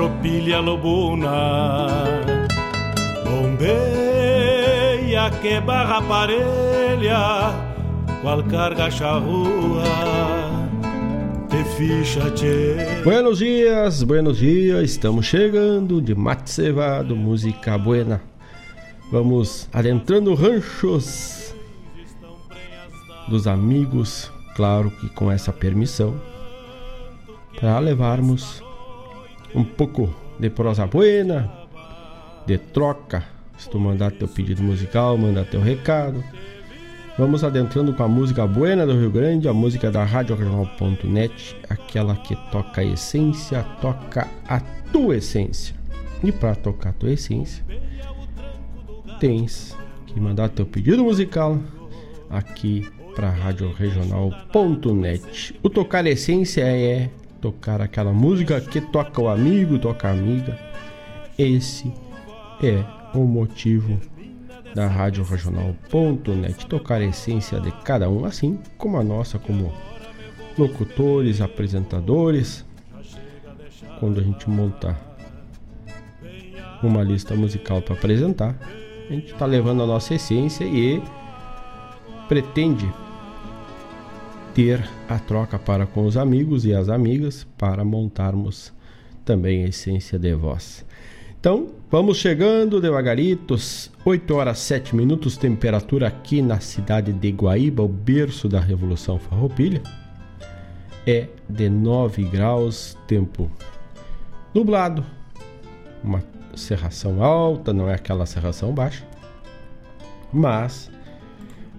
tropilha lobuna. Bombeia que barra parelha, qual carga charrua, te ficha tchê. Buenos dias, buenos dias, estamos chegando de mate cevado, música buena. Vamos adentrando ranchos dos amigos claro que com essa permissão, para levarmos um pouco de prosa buena, de troca. Se tu mandar teu pedido musical, mandar teu recado. Vamos adentrando com a música buena do Rio Grande, a música da RadioRegional.net, aquela que toca a essência, toca a tua essência. E para tocar a tua essência, tens que mandar teu pedido musical aqui para radioregional.net. O tocar essência é tocar aquela música que toca o amigo, toca a amiga. Esse é o motivo da radioregional.net. Tocar a essência de cada um, assim como a nossa, como locutores, apresentadores. Quando a gente monta uma lista musical para apresentar, a gente está levando a nossa essência e pretende ter a troca para com os amigos e as amigas para montarmos também a essência de voz. Então, vamos chegando devagaritos, 8 horas 7 minutos, temperatura aqui na cidade de Guaíba, o berço da Revolução Farroupilha, é de 9 graus, tempo nublado, uma serração alta, não é aquela serração baixa, mas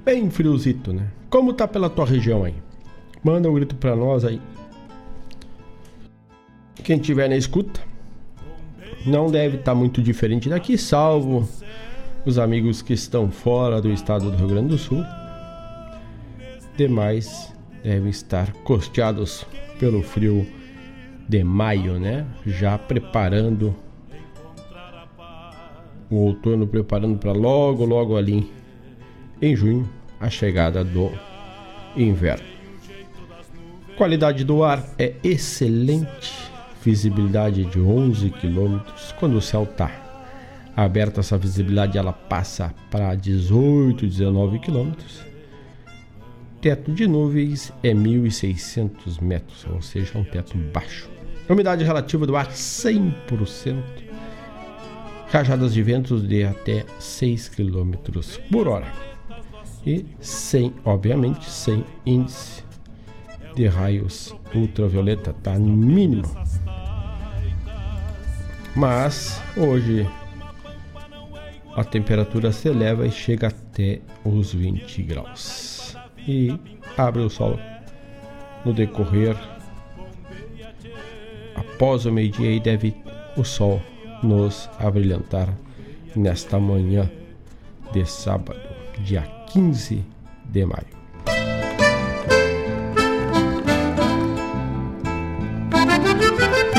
bem friozito, né? Como tá pela tua região aí? Manda um grito pra nós aí. Quem tiver na escuta, não deve estar tá muito diferente daqui, salvo os amigos que estão fora do estado do Rio Grande do Sul. Demais devem estar costeados pelo frio de maio, né? Já preparando o outono, preparando para logo, logo ali em junho a chegada do inverno. Qualidade do ar é excelente, visibilidade de 11 km. Quando o céu está aberto, essa visibilidade ela passa para 18, 19 km. Teto de nuvens é 1.600 metros, ou seja, um teto baixo. Umidade relativa do ar 100%. Rajadas de ventos de até 6 km por hora e sem, obviamente, sem índice de raios ultravioleta, tá mínimo. Mas hoje a temperatura se eleva e chega até os 20 graus. E abre o sol no decorrer após o meio-dia e deve o sol nos abrilhantar nesta manhã de sábado, dia 15 de maio.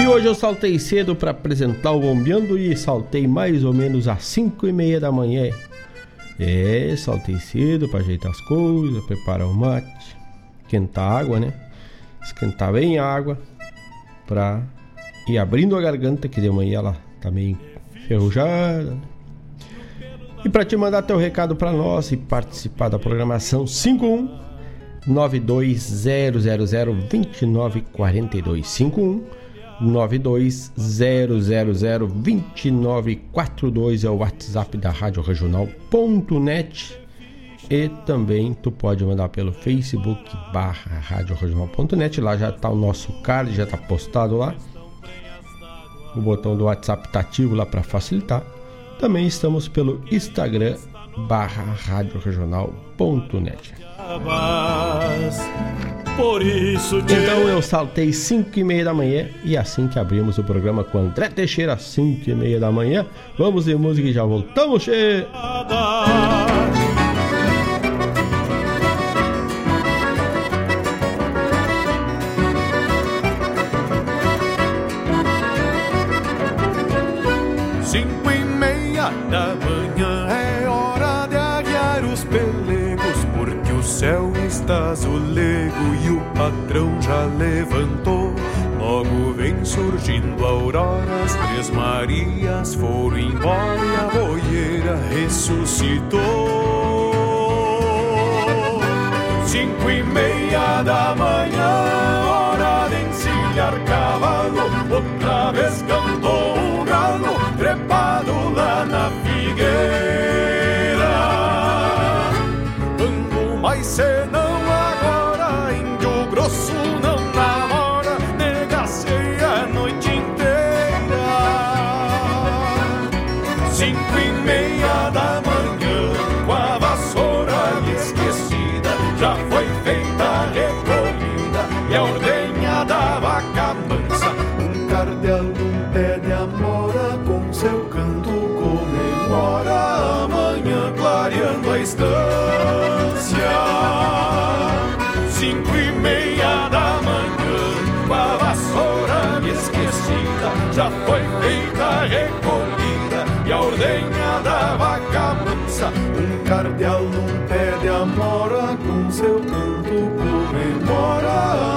E hoje eu saltei cedo para apresentar o Bombeando e saltei mais ou menos às 5 e meia da manhã. É, saltei cedo para ajeitar as coisas, preparar o mate, esquentar a água, né? Esquentar bem a água para ir abrindo a garganta, que de manhã ela tá meio enferrujada, né? E para te mandar teu recado para nós e participar da programação 51 920002942 51 920002942 é o WhatsApp da Rádio Regional.net e também tu pode mandar pelo Facebook barra Rádio Regional.net lá já está o nosso card, já está postado lá o botão do WhatsApp tá ativo lá para facilitar. Também estamos pelo Instagram barra radioregional.net. Por isso te... Então eu saltei 5 e meia da manhã e assim que abrimos o programa com André Teixeira, 5 e meia da manhã. Vamos de música e já voltamos, che! Foram embora e a boieira ressuscitou. Cinco e meia da manhã, hora de encilhar cavalo, outra vez cantou cardeal num pé de amora, com seu canto comemora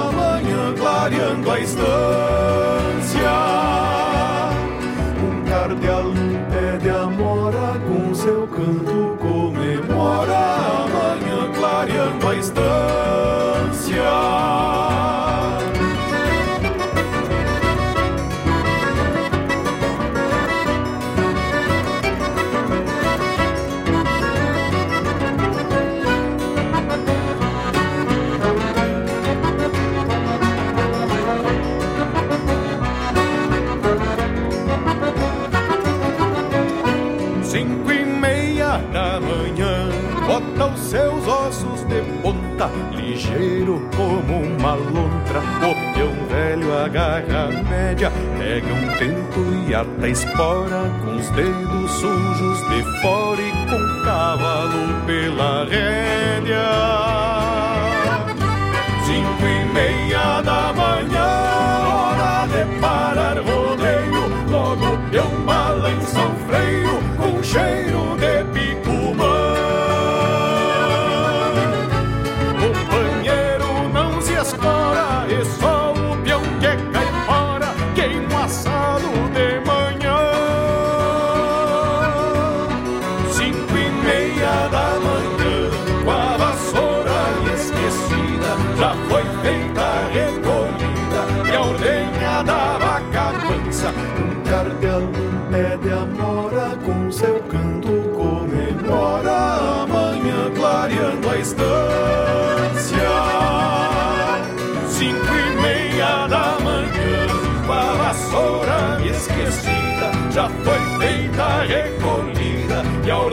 amanhã clareando a estância. Um cardeal num pé de amora, com seu canto comemora amanhã clareando a estância. Ligeiro como uma lontra. O peão velho agarra a média, pega um tento e ata espora, com os dedos sujos de fora e com cavalo pela rédea. Cinco e meia da manhã, hora de parar rodeio, logo o peão balança o freio, com cheiro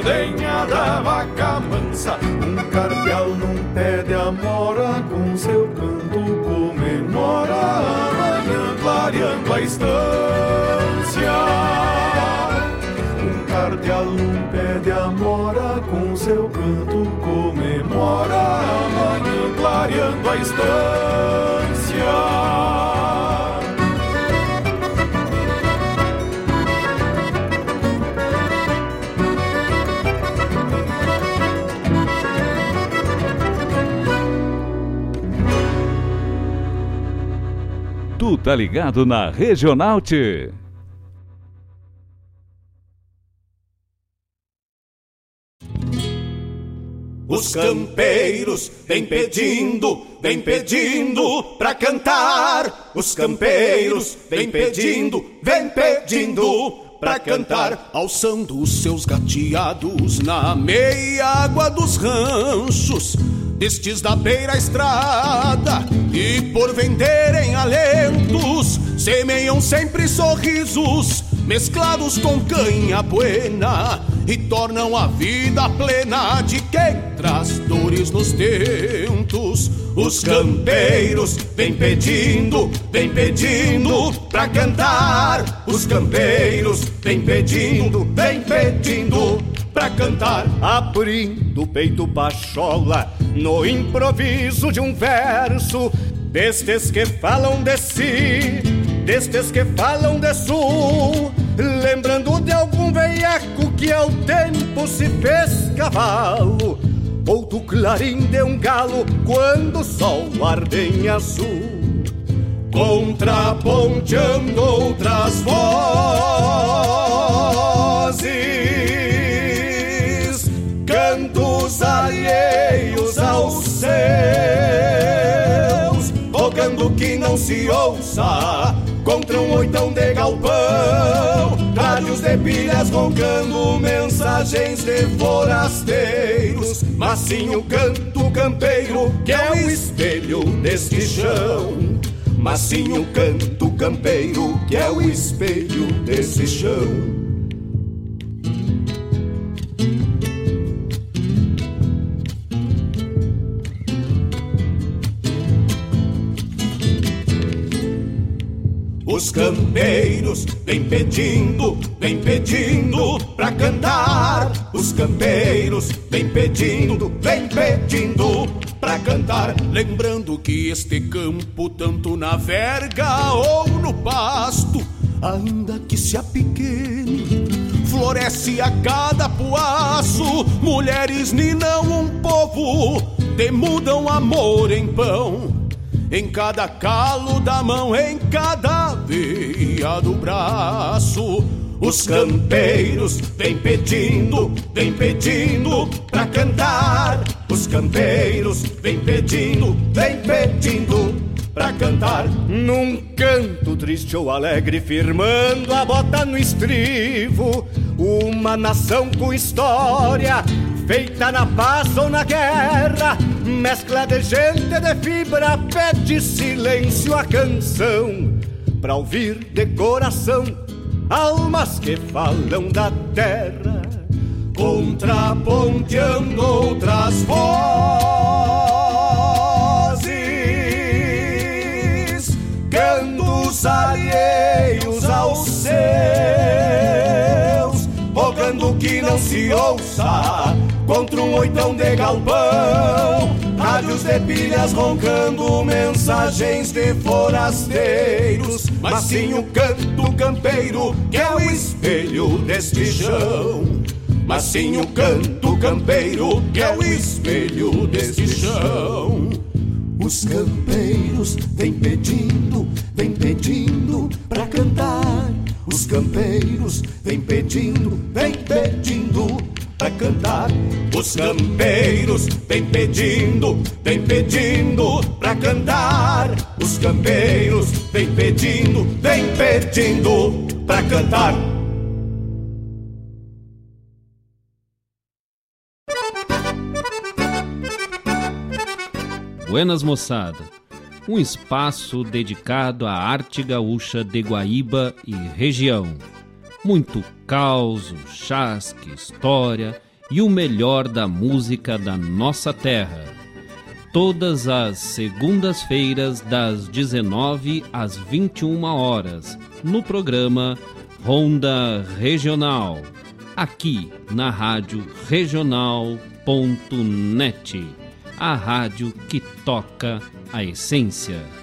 ordenha da vaca mansa. Um cardeal num pé de amora, com seu canto comemora amanhã clareando a estância. Um cardeal num pé de amora, com seu canto comemora amanhã clareando a estância. Tá ligado na Regional T. Os campeiros vem pedindo, vem pedindo pra cantar. Os campeiros vem pedindo, vem pedindo pra cantar, alçando os seus gateados na meia água dos ranchos, destes da beira estrada, e por venderem alentos, semeiam sempre sorrisos mesclados com canha buena e tornam a vida plena de quem traz dores nos tentos. Os campeiros vem pedindo, vem pedindo pra cantar. Os campeiros vem pedindo, vem pedindo pra cantar. Abrindo o peito bachola no improviso de um verso destes que falam de si, destes que falam de sul, lembrando de algum veiaco que ao tempo se fez cavalo, ou do clarim de um galo quando o sol arde em azul. Contraponteando outras vozes, cantos alheios aos seus rogando que não se ouça contra um oitão de galpão. Rádios de pilhas roncando mensagens de forasteiros. Mas sim o canto campeiro que é o espelho deste chão. Mas sim o canto campeiro que é o espelho desse chão. Os campeiros vem pedindo, vem pedindo pra cantar. Os campeiros vem pedindo, vem pedindo pra cantar. Lembrando que este campo, tanto na verga ou no pasto, ainda que se apequene, floresce a cada puaço. Mulheres ninam um povo, demudam amor em pão em cada calo da mão, em cada veia do braço. Os campeiros vem pedindo, vem pedindo pra cantar. Os campeiros vem pedindo, vem pedindo pra cantar. Num canto triste ou alegre, firmando a bota no estribo. Uma nação com história feita na paz ou na guerra, mescla de gente de fibra, pede silêncio a canção, pra ouvir de coração almas que falam da terra, contraponteando outras vozes, cantos alheios aos seus, rogando que não se ouça contra um oitão de galpão. Rádios de pilhas roncando mensagens de forasteiros. Mas sim o canto campeiro que é o espelho deste chão. Mas sim o canto campeiro que é o espelho deste chão. Os campeiros vem pedindo, vem pedindo pra cantar. Os campeiros vem pedindo, vem pedindo pra cantar. Os campeiros vem pedindo, vem pedindo pra cantar. Os campeiros vem pedindo, vem pedindo pra cantar. Buenas moçada, um espaço dedicado à arte gaúcha de Guaíba e região muito caos, chasque, história e o melhor da música da nossa terra. Todas as segundas-feiras, das 19 às 21 horas, no programa Ronda Regional, aqui na Rádio Regional.net, a rádio que toca a essência.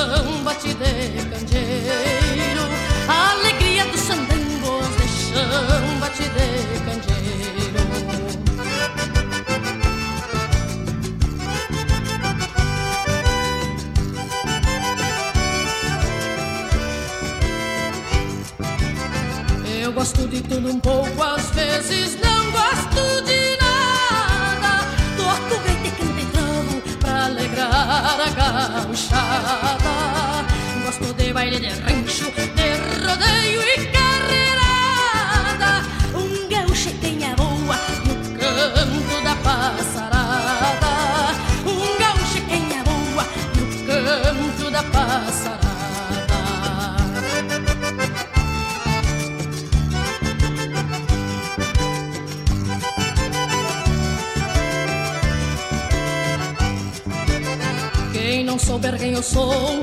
Chão bate de candeeiro, a alegria dos fandangos de chão bate de candeeiro. Eu gosto de tudo um pouco, às vezes baile de rancho, de rodeio e carreirada. Um gaúcho tem a boa no canto da passarada. Um gaúcho tem a boa no canto da passarada. Quem não souber quem eu sou,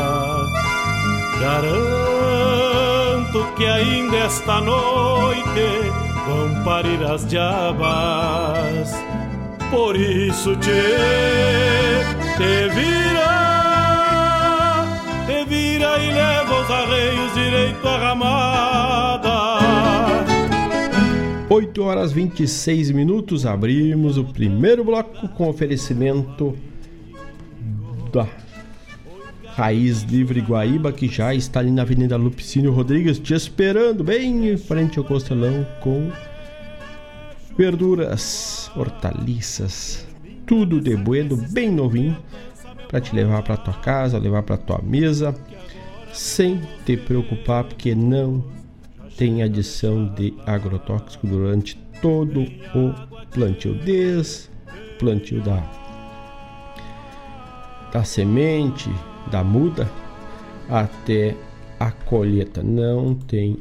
Garanto que ainda esta noite vão parir as diabas. Por isso te, te vira, te vira e leva os arreios direito à ramada. 8 horas 26 minutos, abrimos o primeiro bloco com oferecimento da Raiz Livre Guaíba, que já está ali na Avenida Lupicínio Rodrigues, te esperando, bem em frente ao Costelão, com verduras, hortaliças, tudo de bueno, bem novinho, para te levar para tua casa, levar para tua mesa, sem te preocupar, porque não tem adição de agrotóxico durante todo o plantio, desde plantio da, da semente, da muda até a colheita. Não tem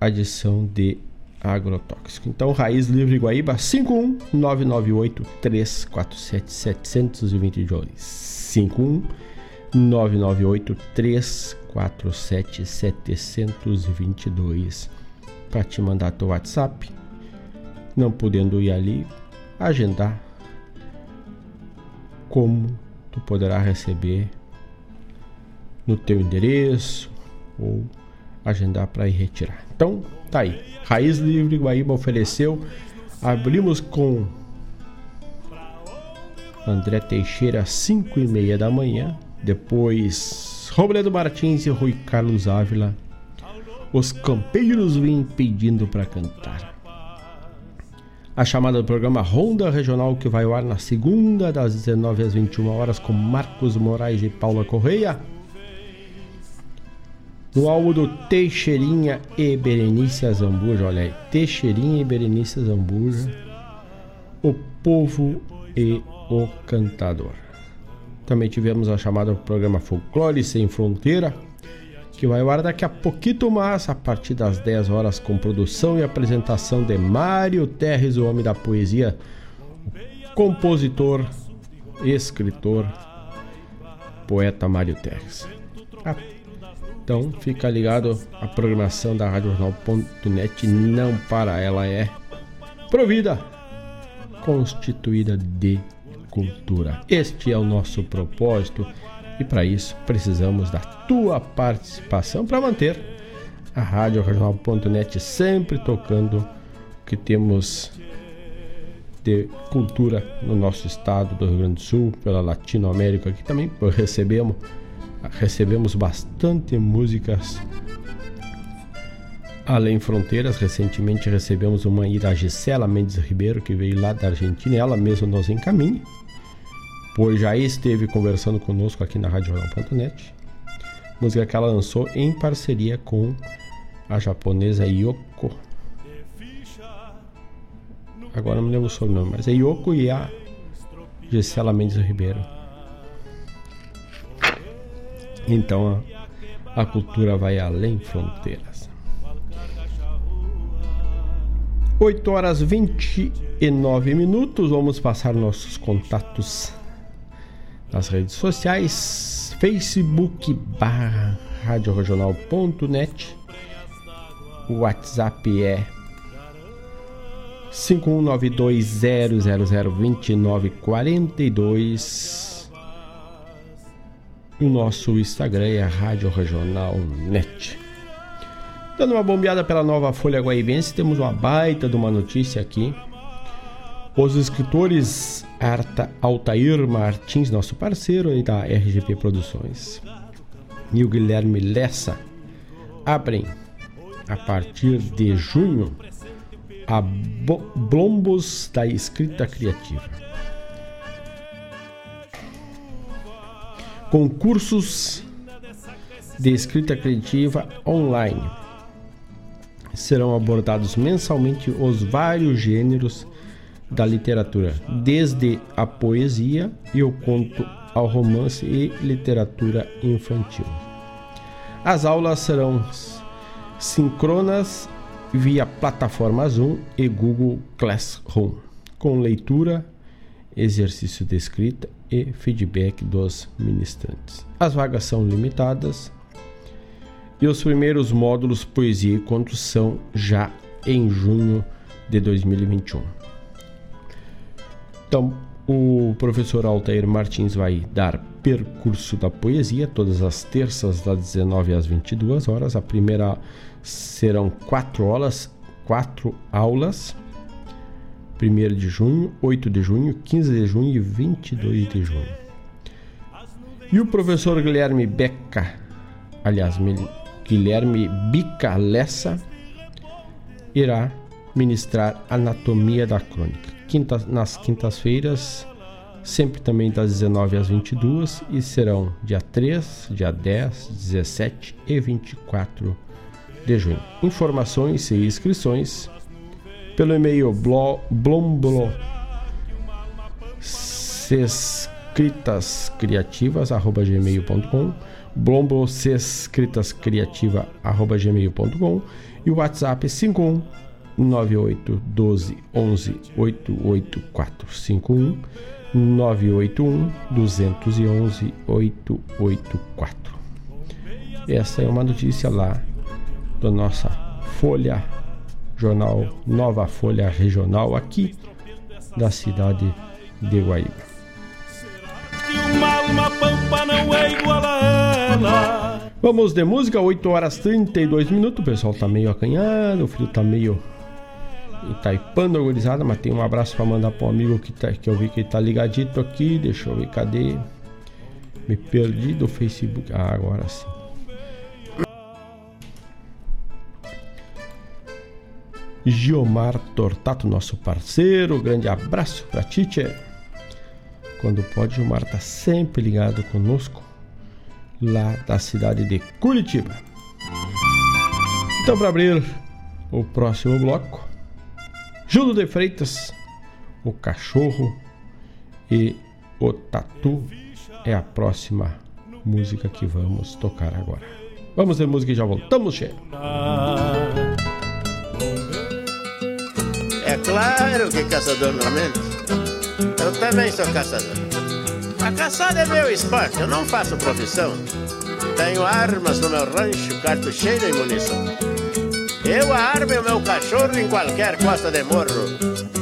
adição de agrotóxico. Então, Raiz Livre Guaíba 51998 347 722 51 998 347 722 para te mandar teu WhatsApp. Não podendo ir ali, agendar como tu poderá receber no teu endereço ou agendar para ir retirar. Então, tá aí. Raiz Livre Guaíba ofereceu. Abrimos com André Teixeira às 5 e meia da manhã. Depois, Robledo Martins e Rui Carlos Ávila. Os campeiros vêm pedindo para cantar. A chamada do programa Ronda Regional que vai ao ar na segunda, das 19 às 21 horas, com Marcos Moraes e Paula Correia. No álbum do Teixeirinha e Berenice Azambuja, olha aí, Teixeirinha e Berenice Azambuja, O Povo e o Cantador. Também tivemos a chamada do programa Folclore Sem Fronteira, que vai ao ar daqui a pouquinho mais, a partir das 10 horas, com produção e apresentação de Mário Terres, o homem da poesia, compositor, escritor, poeta Mário Terres. Ah, então fica ligado a programação da RadioJornal.net não para, ela é provida, constituída de cultura. Este é o nosso propósito e para isso precisamos da tua participação para manter a Rádio Regional.net sempre tocando o que temos de cultura no nosso estado do Rio Grande do Sul, pela Latinoamérica aqui também recebemos recebemos bastante músicas além fronteiras. Recentemente recebemos uma ira Gisela Mendes Ribeiro que veio lá da Argentina, ela mesma nos encaminha pois já esteve conversando conosco aqui na RadioJornal.net. Música que ela lançou em parceria com a japonesa Yoko. Agora não me lembro o sobrenome, mas é Yoko e a Gisela Mendes Ribeiro. Então a, a cultura vai além fronteiras. 8 horas 29 minutos, vamos passar nossos contatos nas redes sociais, Facebook barra radioregional.net, o WhatsApp é 51920002942 o nosso Instagram é Rádio Net. Dando uma bombeada pela nova Folha Guaibense, temos uma baita de uma notícia aqui. Os escritores Arta, Altair Martins, nosso parceiro aí da RGP Produções, e o Guilherme Lessa abrem a partir de junho a Blombos da Escrita Criativa. Concursos de escrita criativa online. Serão abordados mensalmente os vários gêneros da literatura, desde a poesia e o conto ao romance e literatura infantil. As aulas serão sincronas via plataforma Zoom e Google Classroom, com leitura, exercício de escrita e feedback dos ministrantes. As vagas são limitadas e os primeiros módulos poesia e contos são já em junho de 2021. Então, o professor Altair Martins vai dar percurso da poesia todas as terças das 19 às 22 horas. A primeira serão quatro aulas, quatro aulas. 1 de junho, 8 de junho, 15 de junho e 22 de junho. E o professor Guilherme Beca, aliás, Guilherme Bica Lessa, irá ministrar Anatomia da Crônica quinta, nas quintas-feiras, sempre também das 19 às 22 e serão dia 3, dia 10, 17 e 24 de junho. Informações e inscrições pelo e-mail blomblo sescritascriativas@gmail.com blombosescritascriativa@gmail.com e o WhatsApp 51 98 12 11 884 51 981 211 884. Essa é uma notícia lá da nossa Folha Jornal Nova Folha Regional aqui da cidade de Guaíba. Vamos de música, 8 horas 32 minutos. O pessoal tá meio acanhado, o frio tá meio Itaipando organizada, mas tem um abraço para mandar para um amigo que, tá, que eu vi que tá ligadito aqui. Deixa eu ver, cadê? Me perdi do Facebook. Ah, agora sim. Giomar Tortato, nosso parceiro. Grande abraço para Tite. Quando pode, Giomar tá sempre ligado conosco lá da cidade de Curitiba. Então, para abrir o próximo bloco, Júlio de Freitas, o cachorro e o tatu é a próxima música que vamos tocar agora. Vamos ver música e já voltamos, cheio. É claro que caçador não mente. Eu também sou caçador. A caçada é meu esporte, eu não faço profissão. Tenho armas no meu rancho, cartucheira e munição. Eu armo o meu cachorro em qualquer costa de morro.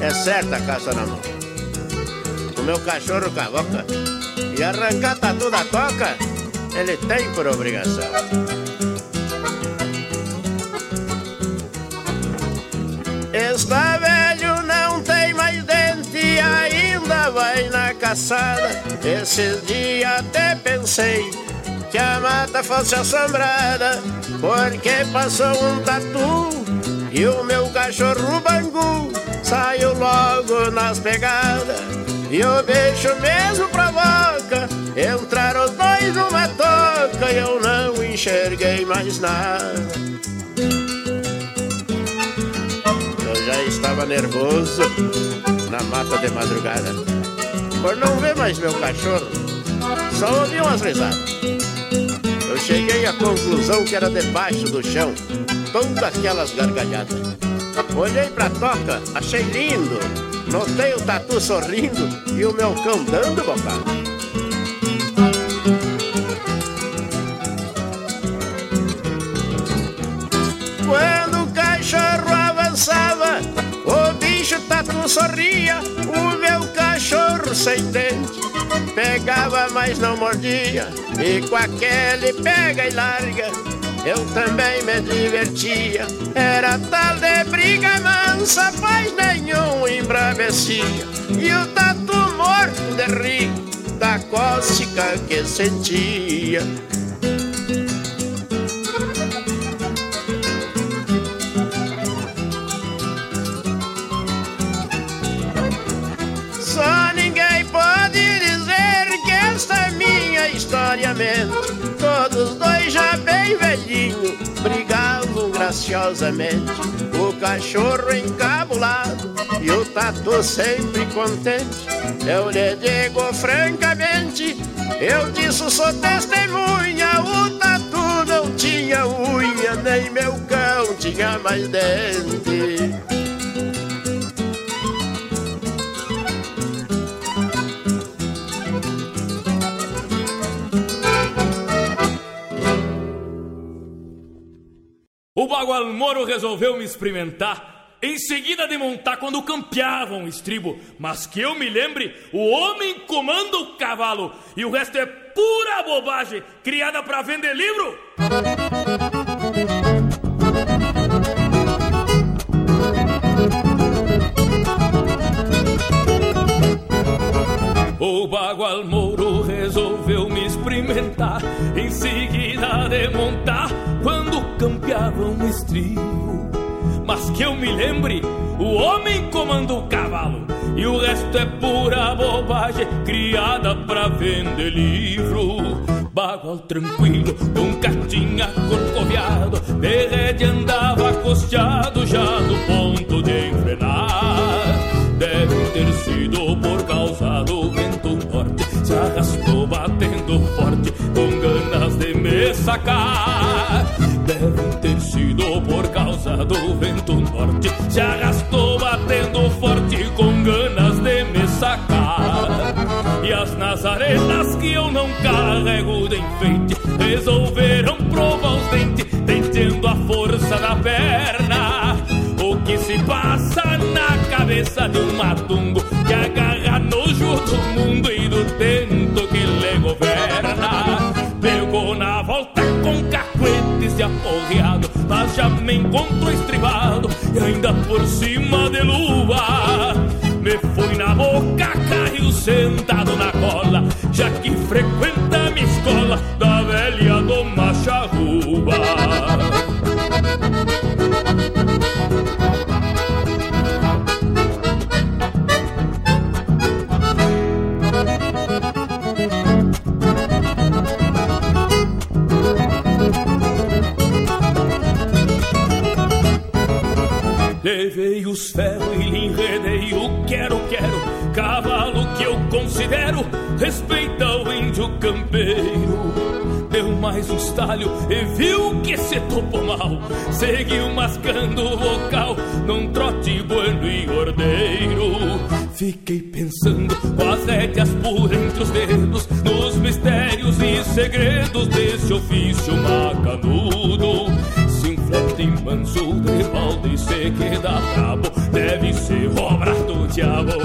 É certa a caça na mão. O meu cachorro cavoca. E arrancar tatu da toca, ele tem por obrigação. Está velho, não tem mais dente, ainda vai na caçada. Esses dias até pensei que a mata fosse assombrada porque passou um tatu e o meu cachorro bangu saiu logo nas pegadas. E o bicho mesmo provoca entrar os dois numa toca e eu não enxerguei mais nada. Eu já estava nervoso na mata de madrugada por não ver mais meu cachorro, só ouvi umas risadas cheguei à conclusão que era debaixo do chão, todas aquelas gargalhadas. Olhei pra toca, achei lindo, notei o tatu sorrindo e o meu cão dando bocada. Quando o cachorro avançava, o bicho tatu sorria, o meu cachorro sem dente Pegava, mas não mordia. E com aquele pega e larga, eu também me divertia. Era tal de briga mansa, paz nenhum embravecia. E o tatu morto de rir da cócega que sentia. História mente. Todos dois já bem velhinho brigavam graciosamente. O cachorro encabulado e o tatu sempre contente. Eu lhe digo francamente, eu disso sou testemunha. O tatu não tinha unha, nem meu cão tinha mais dente. O Bagual Moro resolveu me experimentar, em seguida de montar quando campeavam o estribo. Mas que eu me lembre, o homem comanda o cavalo e o resto é pura bobagem criada para vender livro. O Bagual Moro resolveu me experimentar, em seguida de montar o estribo. Mas que eu me lembre, o homem comanda o cavalo e o resto é pura bobagem criada pra vender livro. Bagual tranquilo, nunca tinha corcoviado, de rede andava costeado já no ponto de enfrenar. Deve ter sido por causa do vento norte, se arrastou batendo forte, com ganas de me sacar. Causa do vento norte, se arrastou batendo forte, com ganas de me sacar. E as nazarenas que eu não carrego de enfeite, resolveram provar os dentes, tentando a força da perna. O que se passa na cabeça de um matungo que agarra nojo do mundo me encontrou estribado e ainda por cima de luva. Me fui na boca, caiu sentado na cola, já que frequenta minha os ferros e lhe enredei o quero-quero Cavalo que eu considero. Respeita o índio campeiro Deu mais um estalho e viu que se topou mal. Seguiu mascando o vocal num trote bueno e ordeiro. Fiquei pensando com as rédeas por entre os dedos Nos mistérios e segredos desse ofício macanudo. Se um flete manso de balde se queda ser obra do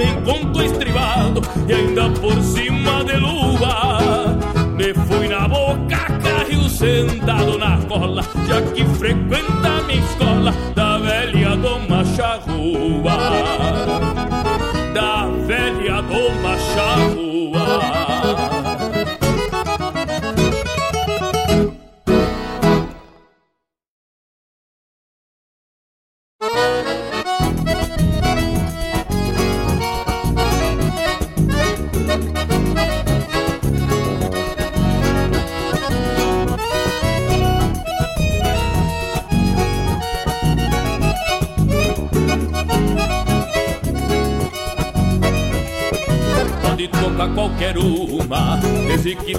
me encontrou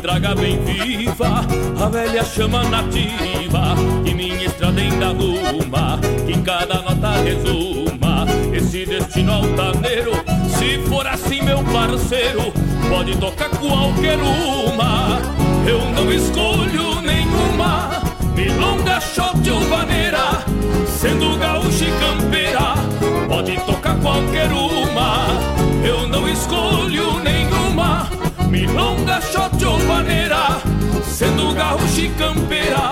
traga bem viva a velha chama nativa que minha estrada ainda arruma, que em cada nota resuma esse destino altaneiro. Se for assim, meu parceiro, pode tocar qualquer uma, eu não escolho nenhuma. Milonga, shot ou vaneira, sendo gaúcha e campeira, pode tocar qualquer uma, eu não escolho nenhuma. Milonga, shot ou vaneira, sendo gaúcha e campeira,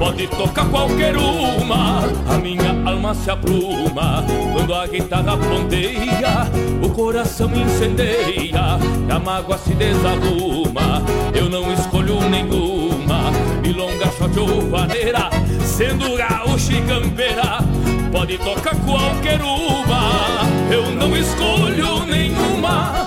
pode tocar qualquer uma. A minha alma se apruma quando a guitarra ponteia, o coração incendeia, a mágoa se desarruma. Eu não escolho nenhuma, milonga, shot ou vaneira, sendo gaúcha e campeira, pode tocar qualquer uma. Eu não escolho nenhuma,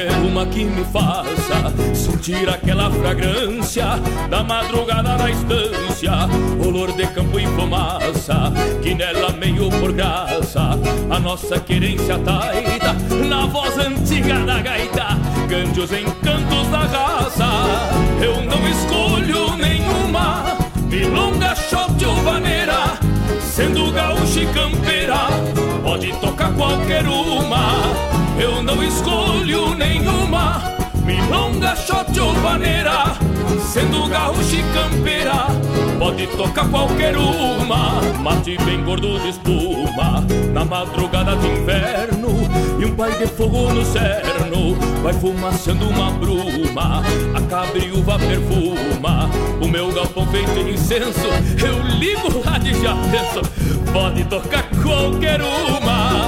Qualquer uma que me faça sentir aquela fragrância da madrugada na estância, olor de campo e fumaça, que nela meio por graça a nossa querência taita na voz antiga da gaita, cante os encantos da raça. Eu não escolho nenhuma, milonga, shot ou vaneira, sendo gaúcha e campeira, pode tocar qualquer uma. Eu não escolho nenhuma. Milonga, shot ou vaneira Sendo gaúcha e campeira Pode tocar qualquer uma. Mate bem gordo de espuma. Na madrugada de inverno E um pai de fogo no cerno. Vai fumaçando uma bruma A cabriúva perfuma. O meu galpão feito em incenso Eu ligo lá de já penso. Pode tocar qualquer uma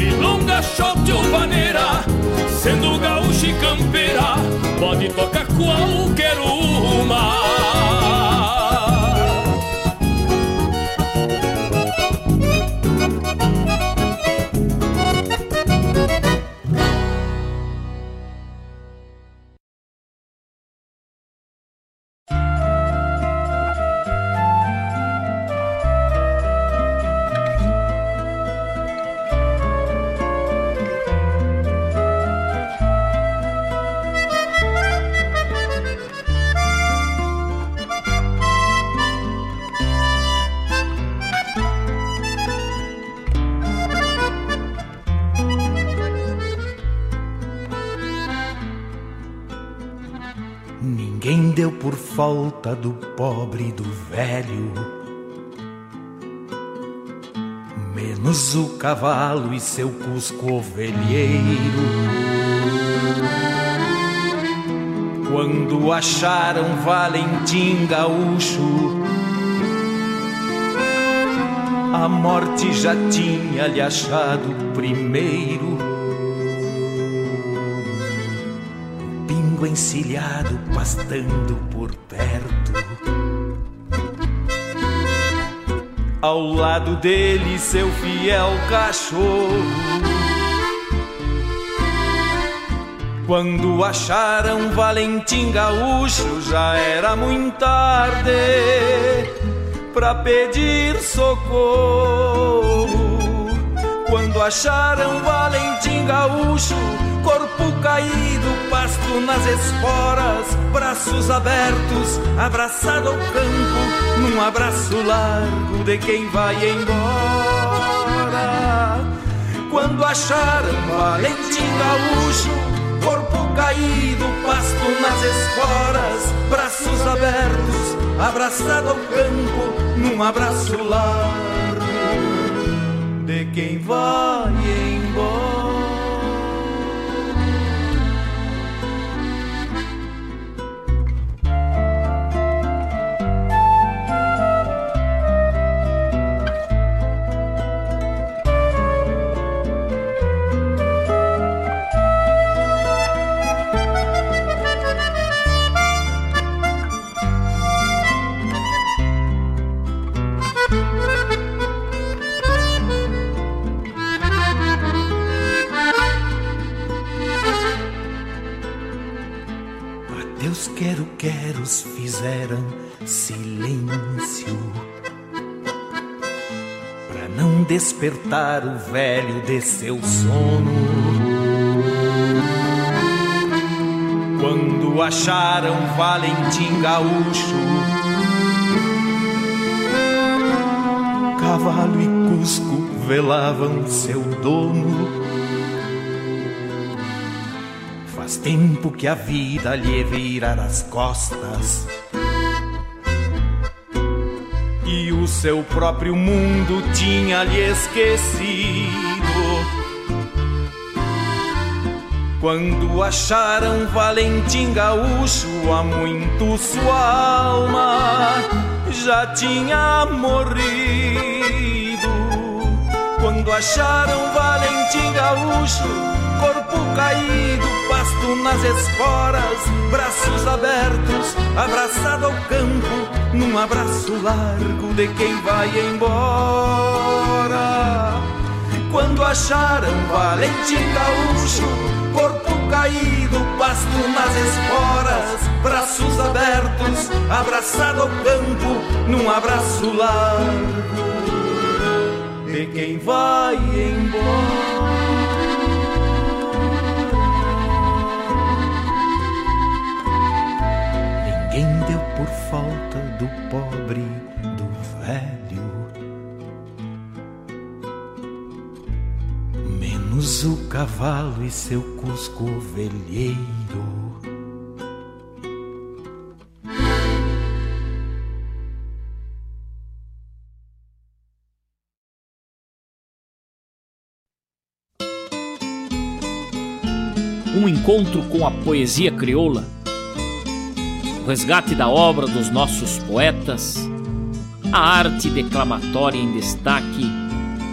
Milonga, shot ou vaneira Sendo gaúcha e campeira Pode tocar qualquer uma falta do pobre e do velho, menos o cavalo e seu cusco ovelheiro. Quando acharam Valentim Gaúcho, a morte já tinha lhe achado primeiro. Pingo encilhado pastando por perto. Ao lado dele, seu fiel cachorro. Quando acharam Valentim Gaúcho, já era muito tarde pra pedir socorro. Quando acharam Valentim Gaúcho, corpo caído, pasto nas esporas, braços abertos, abraçado ao campo, num abraço largo de quem vai embora. Quando acharam Valentim Gaúcho, corpo caído, pasto nas esporas, braços abertos, abraçado ao campo, num abraço largo de quem vai embora. Despertar o velho de seu sono. Quando acharam Valentim Gaúcho, cavalo e cusco velavam seu dono. tempo que a vida lhe virara as costas. Seu próprio mundo tinha lhe esquecido. Quando acharam Valentim Gaúcho, há muito sua alma já tinha morrido. Quando acharam Valentim Gaúcho, corpo caído, pasto nas esporas, braços abertos, abraçado ao campo, num abraço largo de quem vai embora. Quando acharam Valentim Gaúcho, corpo caído, pasto nas esporas, braços abertos, abraçado ao campo, num abraço largo de quem vai embora. Cavalo e seu cusco ovelheiro. Um encontro com a poesia crioula o resgate da obra dos nossos poetas, a arte declamatória em destaque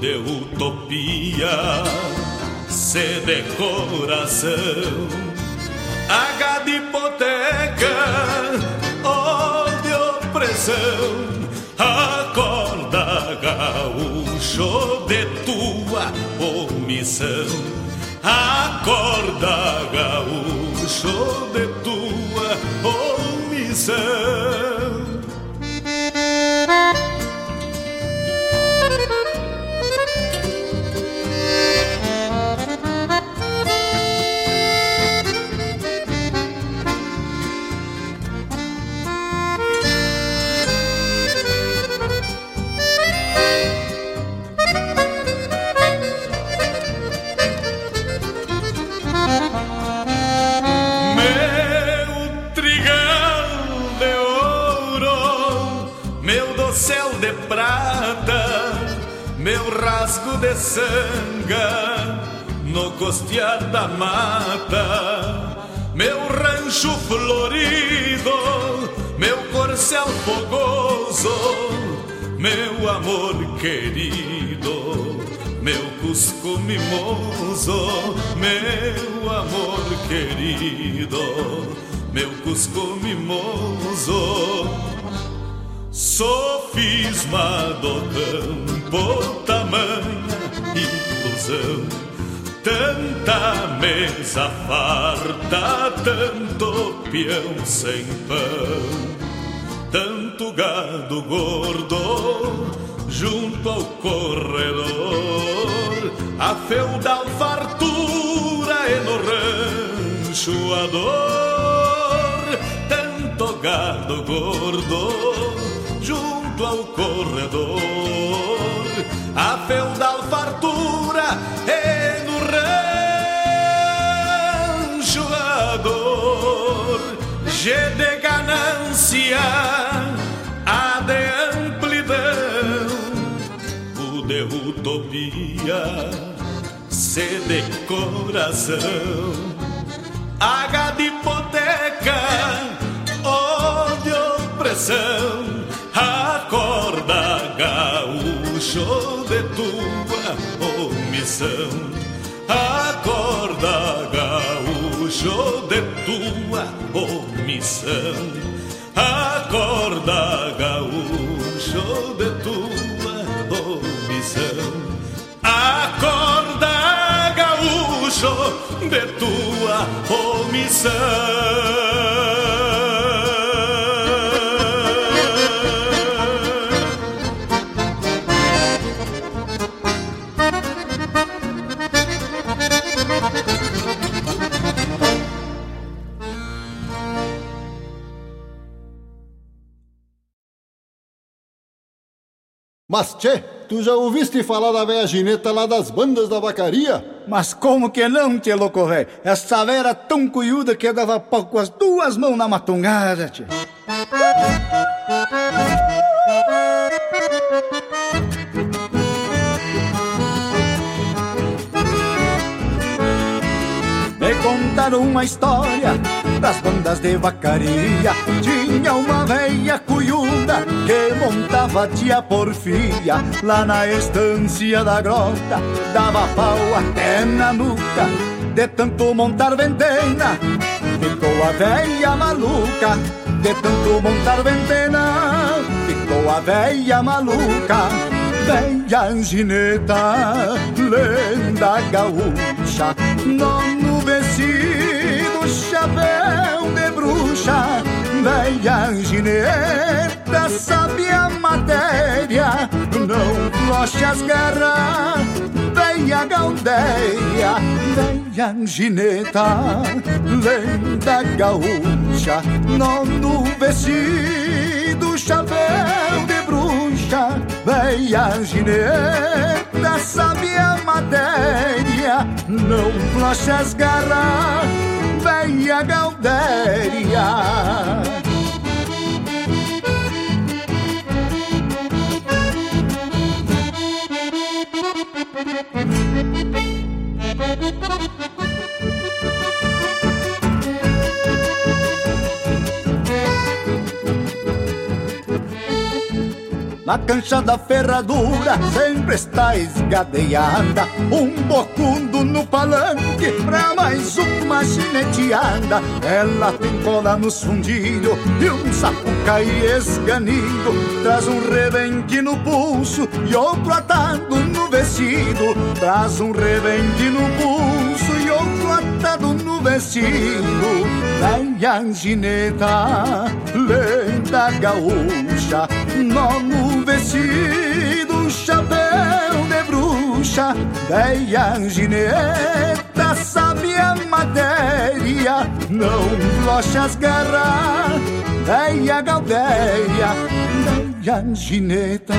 De utopia, se de coração. H de hipoteca, o de opressão Acorda, gaúcho, de tua omissão. Acorda, gaúcho, de tua omissão. De sanga no costear da mata, meu rancho florido, meu corcel fogoso, meu amor querido, meu cusco mimoso, meu amor querido, meu cusco mimoso. Sofisma do campo, tamanha Tanta mesa farta, tanto peão sem pão. Tanto gado gordo junto ao corredor. A feudal fartura e no rancho a dor. Tanto gado gordo junto ao corredor. A feudal fartura e no rancho a dor. G de ganância, A de amplidão, o de utopia, C de coração, H de hipoteca, O de opressão Acorda, gaúcho, de tua omissão. Acorda, gaúcho, de tua omissão. Acorda, gaúcho, de tua omissão. Acorda, gaúcho, de tua omissão. Mas, tchê, tu já ouviste falar da velha gineta lá das bandas da vacaria? Mas como que não, tchê, louco velho? Essa velha era tão cuiuda que eu dava pau com as duas mãos na matungada, tchê. Me contaram uma história das bandas de vacaria Tinha uma veia que montava tia porfia. Lá na estância da grota dava pau até na nuca. De tanto montar ventena ficou a veia maluca. De tanto montar ventena ficou a veia maluca. Veia angineta, lenda gaúcha. Nono vestido, chapéu de bruxa Veia angineta, sabe a matéria Não floche as garras Veia galdeia, veia angineta Lenda gaúcha, nono vestido, chapéu de bruxa. Veia gineta, sabe a matéria Não floche as garras, veia Galdéria. Thank a cancha da ferradura sempre está esgadeada. Um bocundo no palanque pra mais uma gineteada. Ela tem cola no fundilho e um sapucaí esganido. Traz um rebenque no pulso e outro atado no vestido. Traz um rebenque no pulso e outro atado no vestido. Velha angineta, lenda gaúcha, nó no vestido, chapéu de bruxa, velha angineta, sabe a matéria, não flocha as garras, velha galdéria, velha angineta,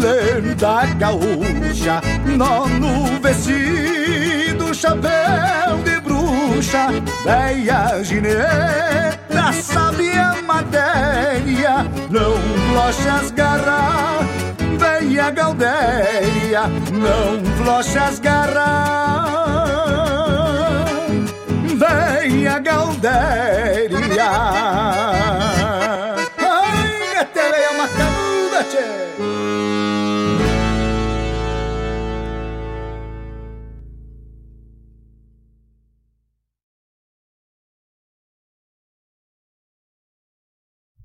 lenda gaúcha, nó no vestido, chapéu de bruxa, velha gineta, sabe a matéria, não flocha as garras, velha galdéria, não flocha as garras, galdéria. Ai,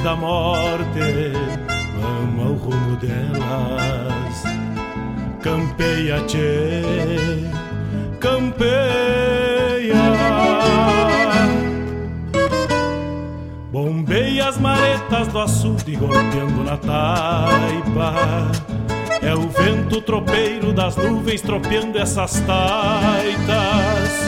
Da morte vamos ao rumo delas? Campeia, tchê, campeia. Bombeia as maretas do açude golpeando na taipa. É o vento tropeiro das nuvens tropeando essas taitas.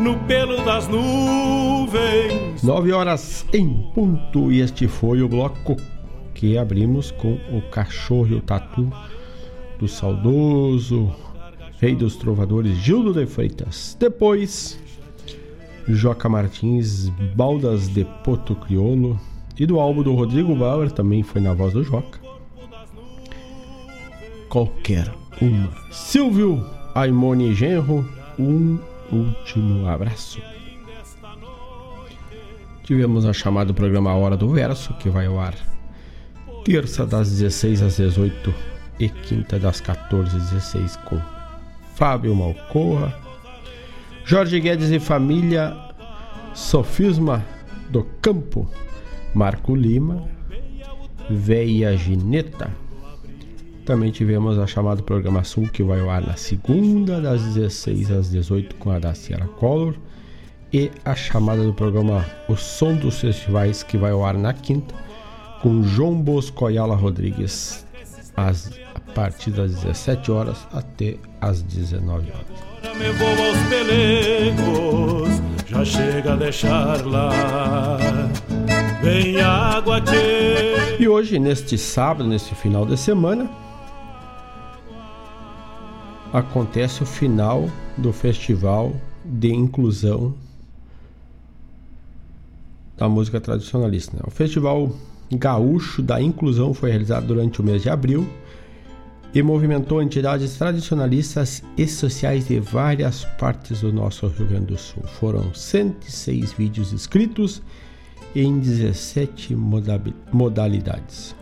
no pelo das nuvens. Nove horas em ponto e este foi o bloco que abrimos com o cachorro e o tatu do saudoso rei dos trovadores Gildo de Freitas. Depois, Joca Martins, Baldas de Poto Criolo e do álbum do Rodrigo Bauer, também foi na voz do Joca. Qualquer uma. Silvio Aimone Genro, um último abraço. Tivemos a chamada do programa Hora do Verso, que vai ao ar terça das 16 às 18 e quinta das 14 às 16 com Fábio Malcorra, Jorge Guedes e família, Sofisma do Campo, Marco Lima, Veia Gineta. Também tivemos a chamada Programa Sul, que vai ao ar na segunda, das 16 às 18, com a da Sierra Color. E a chamada do programa O Som dos Festivais, que vai ao ar na quinta, com João Bosco Ayala Rodrigues, às, a partir das 17 horas até as 19 horas. Me vou aos pelegos, já chega a deixar lá. Vem água. E hoje, neste sábado, neste final de semana, acontece o final do Festival de Inclusão da Música Tradicionalista. Né? O Festival Gaúcho da Inclusão foi realizado durante o mês de abril e movimentou entidades tradicionalistas e sociais de várias partes do nosso Rio Grande do Sul. Foram 106 vídeos escritos em 17 modalidades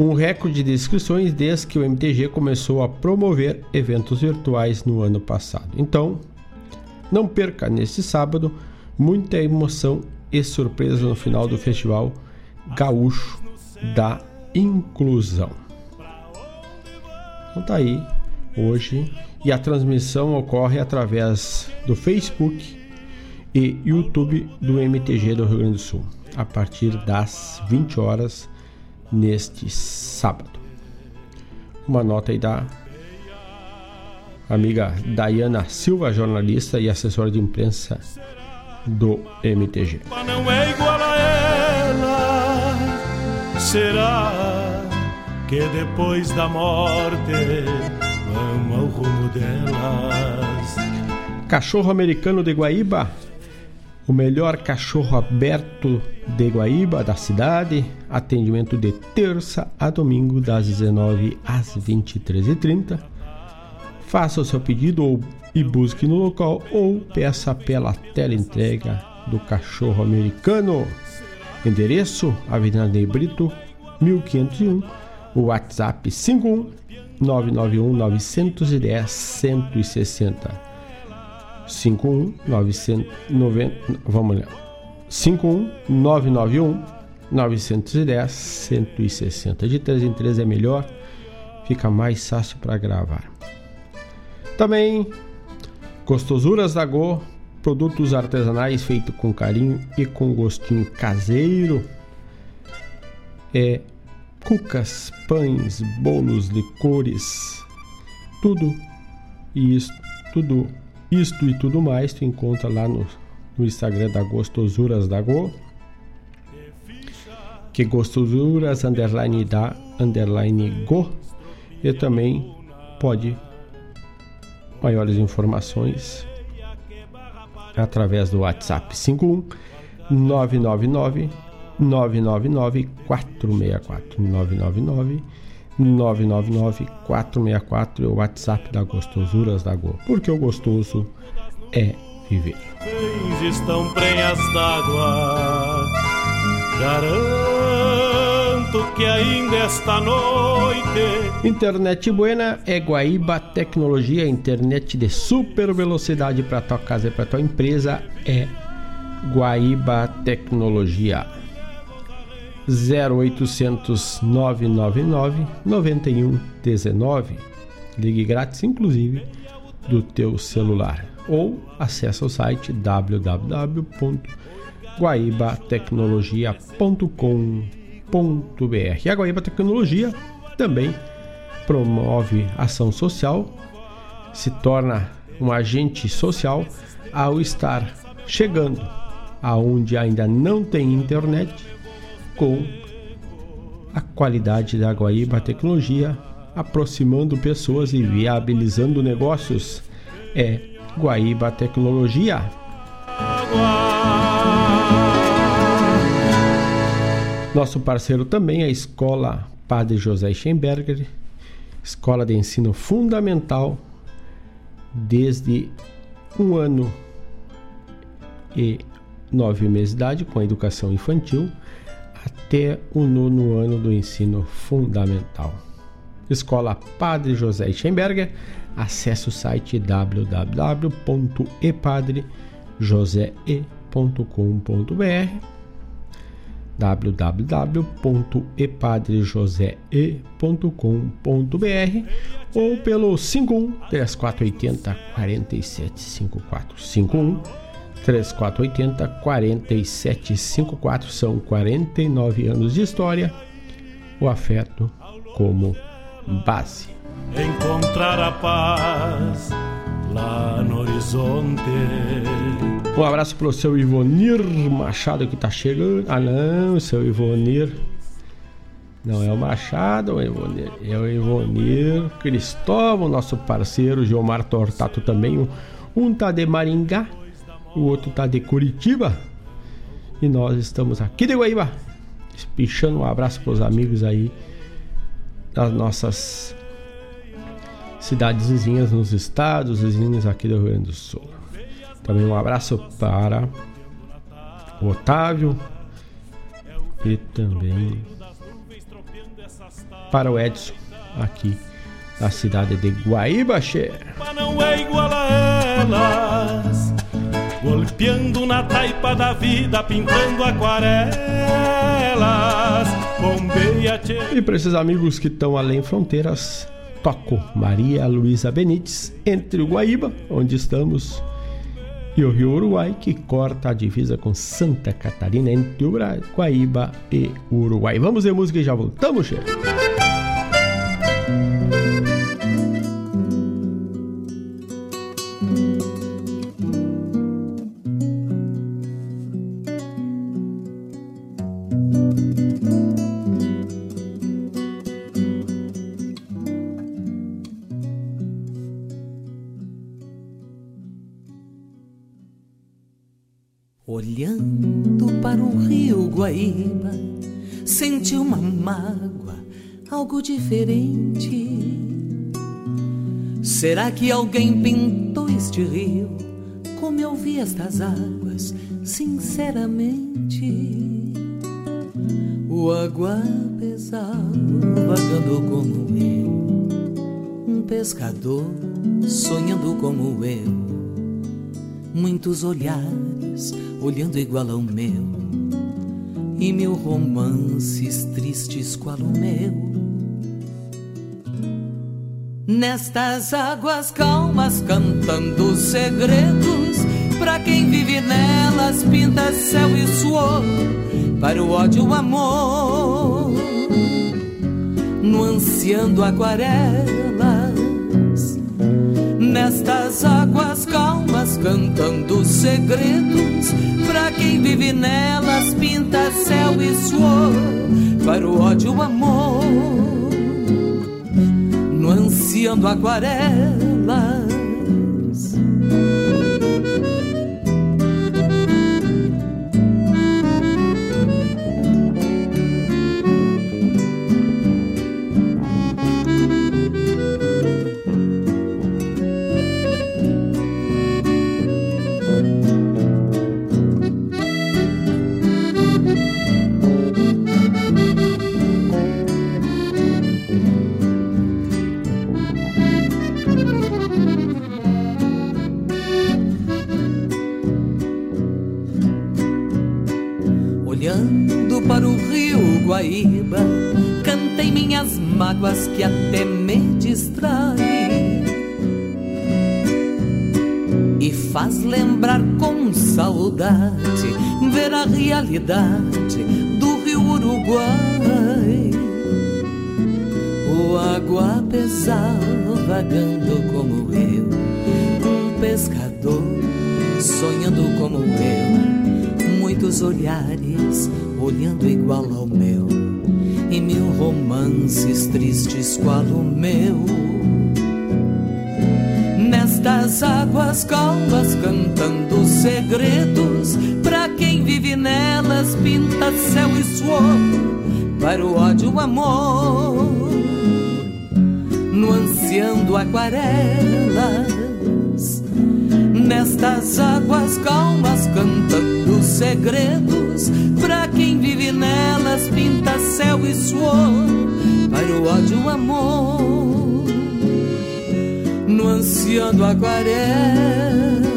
um recorde de inscrições desde que o MTG começou a promover eventos virtuais no ano passado. Então, não perca neste sábado muita emoção e surpresa no final do Festival Gaúcho da Inclusão. Então tá aí hoje e a transmissão ocorre através do Facebook e YouTube do MTG do Rio Grande do Sul a partir das 20 horas neste sábado. Uma nota aí da amiga Dayana Silva, jornalista e assessora de imprensa do MTG. Não é igual a ela, será que depois da morte vamos ao rumo delas? Cachorro americano de Guaíba o melhor cachorro aberto de Guaíba, da cidade. Atendimento de terça a domingo, das 19 às 23h30. Faça o seu pedido ou, e busque no local ou peça pela tela entrega do cachorro americano. Endereço: Avenida Ney Brito, 1501. WhatsApp 51 991 910 160. 51 990, vamos lá. 51 991 910 160. De 3 em 3 é melhor, fica mais fácil para gravar. Também Gostosuras da Go, produtos artesanais feitos com carinho e com gostinho caseiro. É cucas, pães, bolos, licores, tudo isso, tudo isto e tudo mais tu encontra lá no, no Instagram da Gostosuras da Go. Que Gostosuras underline da underline Go. E também pode maiores informações através do WhatsApp 51 999 999 464 999 999 464 é o WhatsApp da Gostosuras da Go, porque o gostoso é viver. Estão prenhas d'água, garanto que ainda esta noite. Internet Buena é Guaíba Tecnologia, internet de super velocidade para tua casa e para tua empresa é Guaíba Tecnologia. 0800 999 9119. Ligue grátis, inclusive, do teu celular. Ou acesse o site www.guaibatecnologia.com.br. A Guaíba Tecnologia também promove ação social, se torna um agente social ao estar chegando aonde ainda não tem internet com a qualidade da Guaíba Tecnologia, aproximando pessoas e viabilizando negócios. É Guaíba Tecnologia. Nosso parceiro também é a Escola Padre José Schemberger, escola de ensino fundamental desde um ano e nove meses de idade com a educação infantil até o nono ano do ensino fundamental. Escola Padre José Schemberger, acesse o site www.epadrejosee.com.br www.epadrejosee.com.br ou pelo 51 3480 4754 51 3480 4754 são 49 anos de história. O afeto como base. Encontrar a paz lá no horizonte. Um abraço pro seu Ivonir Machado que tá chegando. Ah não, seu Ivonir. Não é o Machado, é o Ivonir. É o Ivonir Cristóvão, nosso parceiro, Gilmar Tortato também. Um tá de Maringá, o outro tá de Curitiba. E nós estamos aqui de Guaíba. Pichando um abraço pros amigos aí das nossas cidades vizinhas nos estados vizinhos aqui do Rio Grande do Sul. Também um abraço para o Otávio e também para o Edson aqui na cidade de Guaíbaxé. Não é igual a elas, golpeando na taipa da vida, pintando aquarelas. Bombeia E para esses amigos que estão além fronteiras, toco Maria Luísa Benites entre o Guaíba, onde estamos, e o Rio Uruguai, que corta a divisa com Santa Catarina entre o Guaíba e o Uruguai. Vamos ver música e já voltamos, chefe. Olhando para o rio Guaíba, senti uma mágoa, algo diferente. Será que alguém pintou este rio como eu vi estas águas, sinceramente? O água pesava vagando como eu, um pescador sonhando como eu. Muitos olhares olhando igual ao meu, e mil romances tristes qual o meu. Nestas águas calmas cantando segredos, para quem vive nelas pinta céu e suor, para o ódio o amor, nuanceando aquarelas. Nestas águas calmas cantando segredos, para quem vive nelas pinta céu e suor, para o ódio o amor, nuanceando aquarelas. Que até me distraem e faz lembrar com saudade ver a realidade do rio Uruguai. O água pesada vagando como eu, um pescador, sonhando como eu, muitos olhares olhando igual ao meu, e mil romances tristes qual o meu. Nestas águas calmas cantando segredos, pra quem vive nelas pinta céu e suor para o ódio o amor, nuanceando aquarelas, nestas águas calmas cantando segredos, para quem vive nelas pinta céu e suor, para o ódio o amor, nuanceando aquarelas.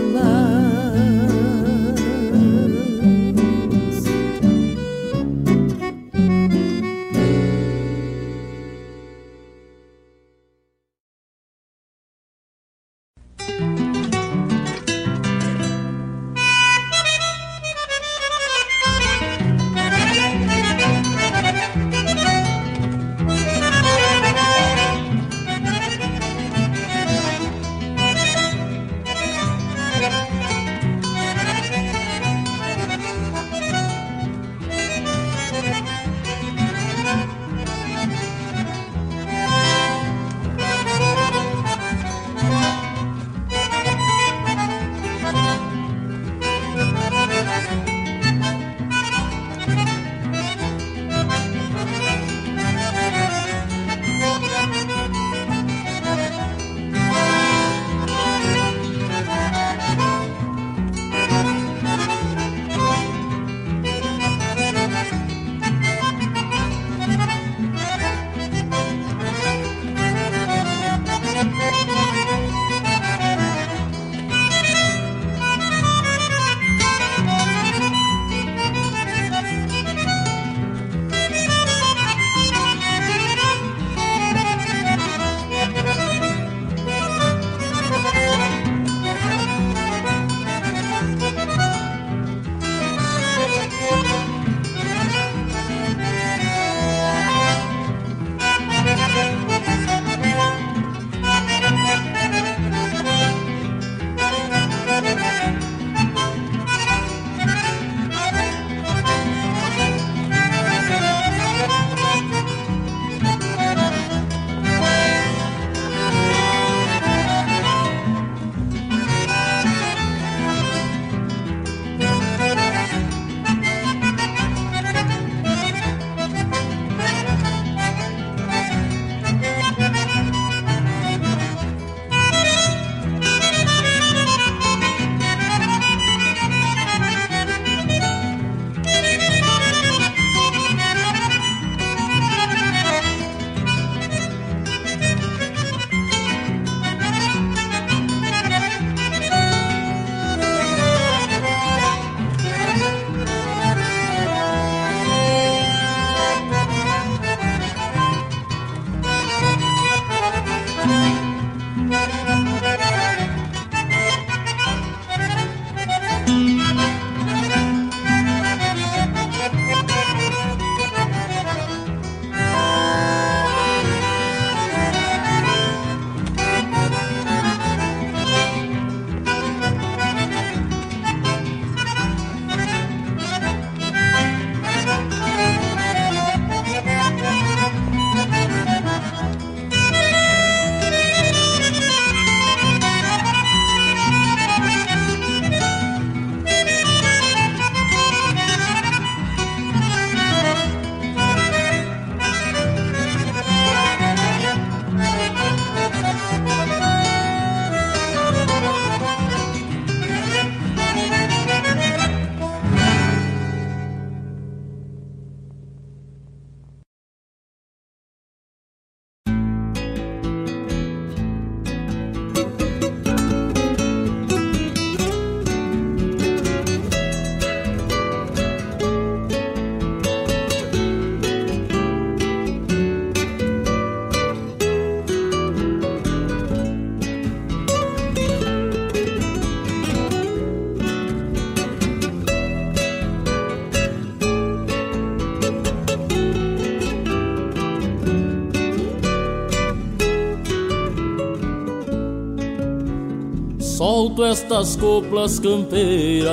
Solto estas coplas campeiras,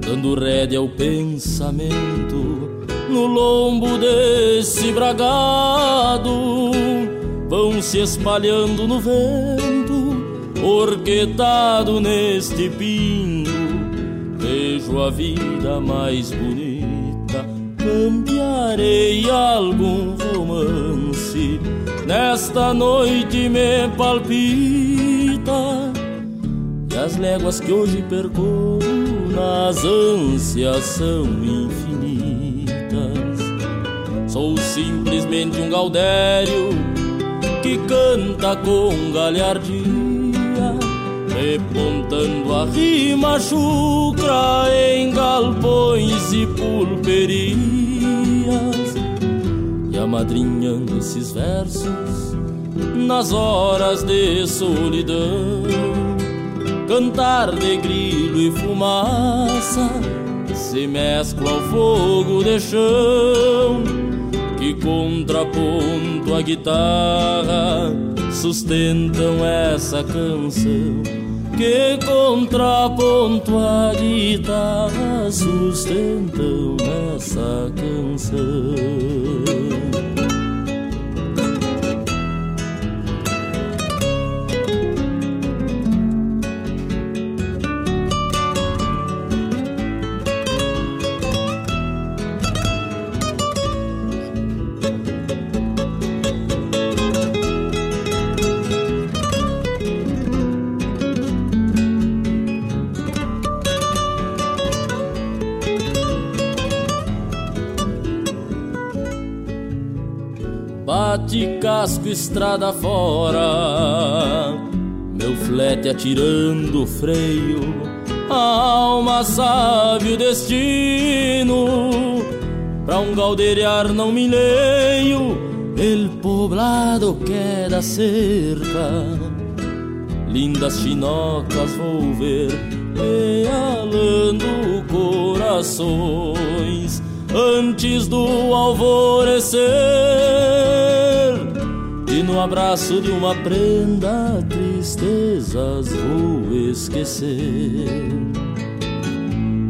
dando rédea ao pensamento no lombo desse bragado. Vão se espalhando no vento, orquetado neste pingo. Vejo a vida mais bonita, cambiarei algum romance. Nesta noite me palpita as léguas que hoje percorro nas ânsias são infinitas. Sou simplesmente um gaudério que canta com galhardia, repontando a rima chucra em galpões e pulperias, e amadrinhando esses versos nas horas de solidão cantar de grilo e fumaça se mescla ao fogo de chão que contraponto a guitarra sustentam essa canção que contraponto a guitarra sustentam essa canção bate casco estrada fora, meu flete atirando o freio, a alma sabe o destino, pra um galdeiriar não me leio, el poblado queda cerca, lindas chinocas vou ver, realando corações antes do alvorecer. E no abraço de uma prenda, tristezas vou esquecer.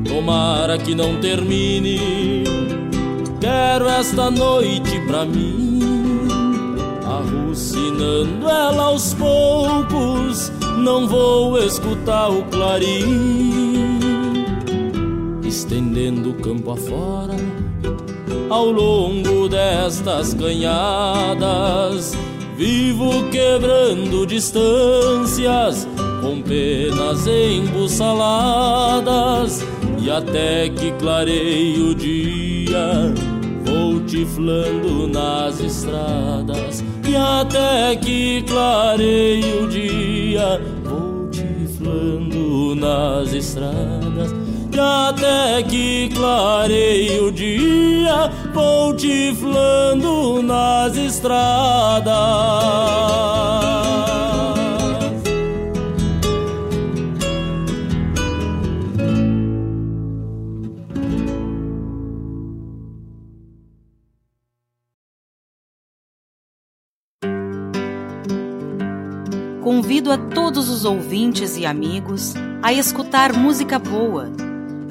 Tomara que não termine, quero esta noite pra mim. Arrucinando ela aos poucos, não vou escutar o clarim estendendo o campo afora ao longo destas canhadas. Vivo quebrando distâncias com penas embussaladas e até que clareie o dia vou tiflando nas estradas e até que clareie o dia vou tiflando nas estradas e até que clareie o dia, vou tiflando nas estradas. Convido a todos os ouvintes e amigos a escutar música boa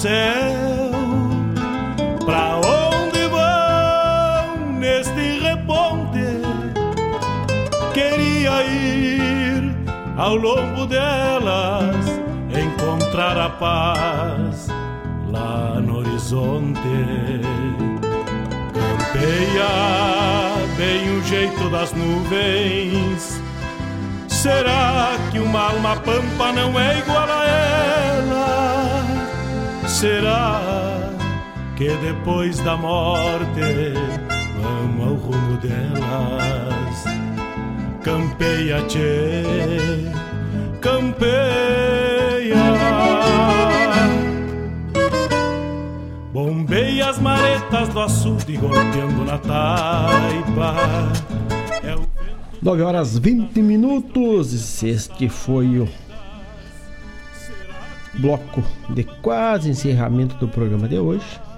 Nuvens depois da morte vamos ao rumo delas? Campeia, tchê, campeia. Bombei as maretas do açude golpeando na taipa. É o 9 horas 20 minutos. Este foi o bloco de quase encerramento do programa de hoje.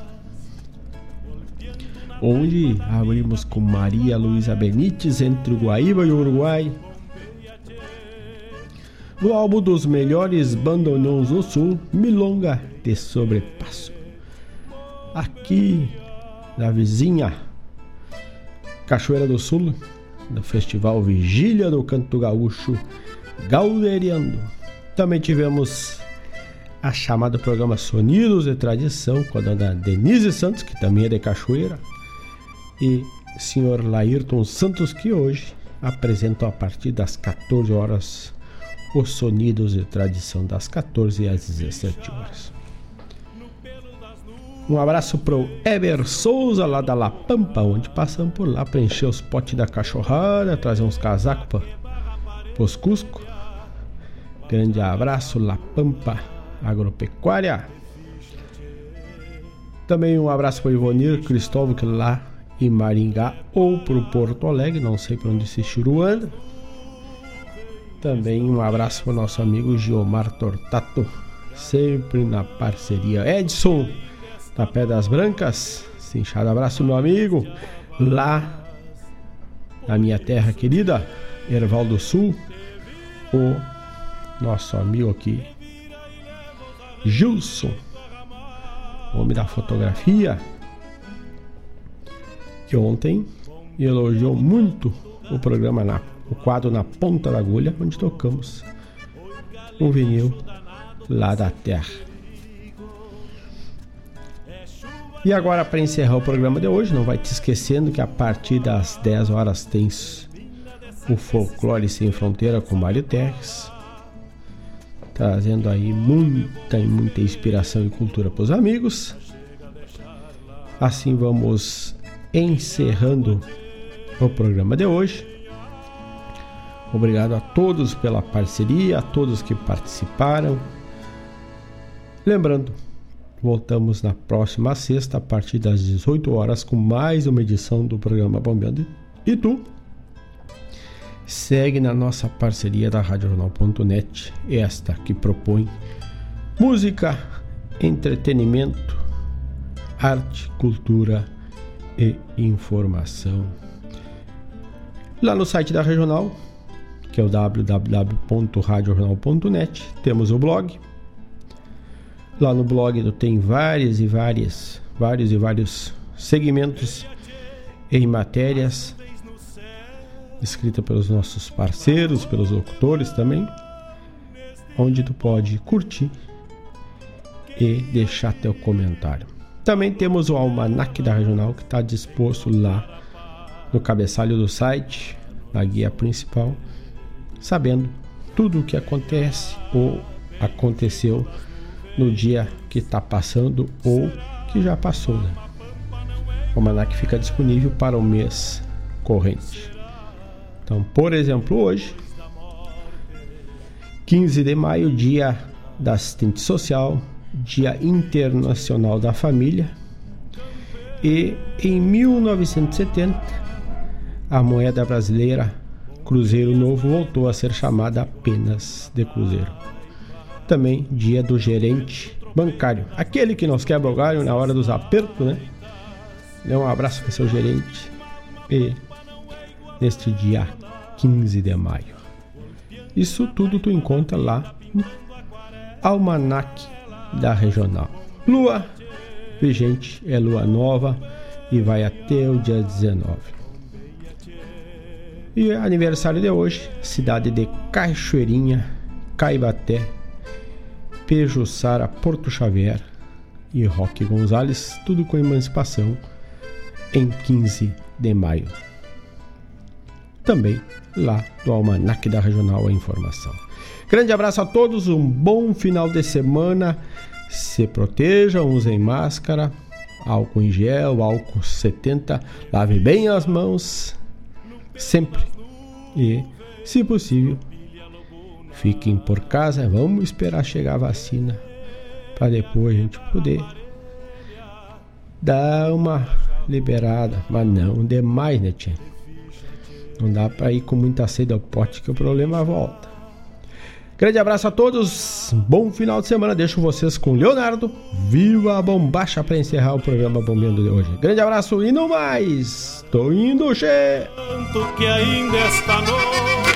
Onde abrimos com Maria Luísa Benites entre o Guaíba e o Uruguai. No álbum dos melhores bandonãos do sul, Milonga de Sobrepasso aqui na vizinha Cachoeira do Sul, do Festival Vigília do Canto Gaúcho Gauderiando. Também tivemos a chamada programa Sonidos de Tradição com a dona Denise Santos, que também é de Cachoeira, e senhor Laírton Santos, que hoje apresentam a partir das 14 horas os Sonidos de Tradição, das 14 às 17 horas. Um abraço pro Eber Souza lá da La Pampa, onde passamos por lá para encher os potes da cachorrada, trazer uns casacos para os Cusco. Grande abraço, La Pampa Agropecuária. Também um abraço para Ivonir Cristóvão, que lá em Maringá ou pro Porto Alegre, não sei para onde esse churu anda. Também um abraço para o nosso amigo Giomar Tortato, sempre na parceria. Edson da Pedras Brancas. Cinchado abraço, meu amigo. Lá na minha terra querida, Erval do Sul, o nosso amigo aqui, Gilson, homem da fotografia, ontem elogiou muito o programa, na, o quadro Na Ponta da Agulha, onde tocamos um vinil lá da terra. E agora, para encerrar o programa de hoje, não vai te esquecendo que a partir das 10 horas tem o Folclore Sem Fronteira com Mário Terres, trazendo aí muita e muita inspiração e cultura para os amigos. Assim vamos encerrando o programa de hoje. Obrigado a todos pela parceria, a todos que participaram. Lembrando, Voltamos na próxima sexta, a partir das 18 horas, com mais uma edição do programa Bombeando. E tu? Segue na nossa parceria da RadioJornal.net, esta que propõe música, entretenimento, arte, cultura e informação. Lá no site da Regional, que é o www.radiojornal.net, temos o blog Lá no blog tem várias e várias, vários e vários segmentos em matérias escrita pelos nossos parceiros, pelos locutores também, onde tu pode curtir e deixar teu comentário. Também temos o almanac da regional que está disposto lá no cabeçalho do site, na guia principal, sabendo tudo o que acontece ou aconteceu no dia que está passando ou que já passou. Né? O almanac fica disponível para o mês corrente. Então, por exemplo, hoje, 15 de maio, dia da assistente social, Dia Internacional da Família. E em 1970, a moeda brasileira Cruzeiro Novo voltou a ser chamada apenas de Cruzeiro também dia do gerente bancário. Aquele que nos quebra o galho na hora dos apertos, né? Dê um abraço para seu gerente. E neste dia 15 de maio. Isso tudo tu encontra lá no Almanac da Regional. Lua vigente é lua nova e vai até o dia 19. E aniversário de hoje, cidade de Cachoeirinha, Caibaté, Pejuçara Porto Xavier e Roque Gonzalez, tudo com emancipação, em 15 de maio. Também lá do Almanac da Regional a informação. Grande abraço a todos, um bom final de semana. Se protejam, usem máscara, álcool em gel, álcool 70, lave bem as mãos sempre. E, se possível, fiquem por casa. Vamos esperar chegar a vacina para depois a gente poder dar uma liberada, mas não demais, né, tia? Não dá para ir com muita sede ao pote que o problema volta. Grande abraço a todos, bom final de semana. Deixo vocês com Leonardo. Viva a bombacha para encerrar o programa Bombeando de hoje. Grande abraço e no mais. Tô indo, che. Tanto que ainda esta noite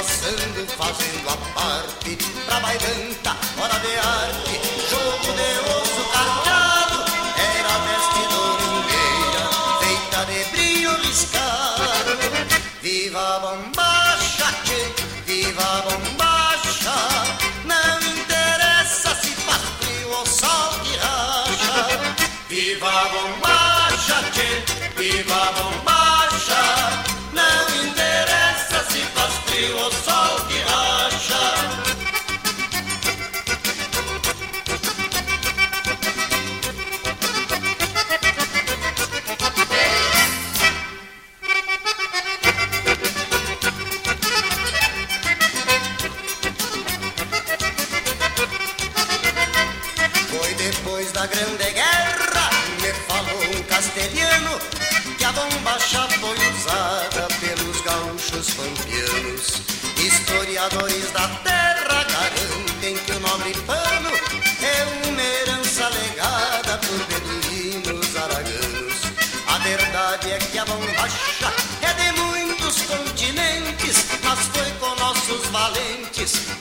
laçando, fazendo a parte pra bailanta, hora de arte, jogo de osso carteado. Era vestidura feita de brilho riscado. Viva a bombacha, tchê, viva a bombacha. Não interessa se faz frio ou sol que racha. Viva a bombacha, tchê, viva a bombacha. Guerra, me falou um castelhano, que a bombacha foi usada pelos gaúchos pampianos. Historiadores da terra garantem que o nobre pano é uma herança legada por beduínos araganos. A verdade é que a bombacha é de muitos continentes, mas foi com nossos valentes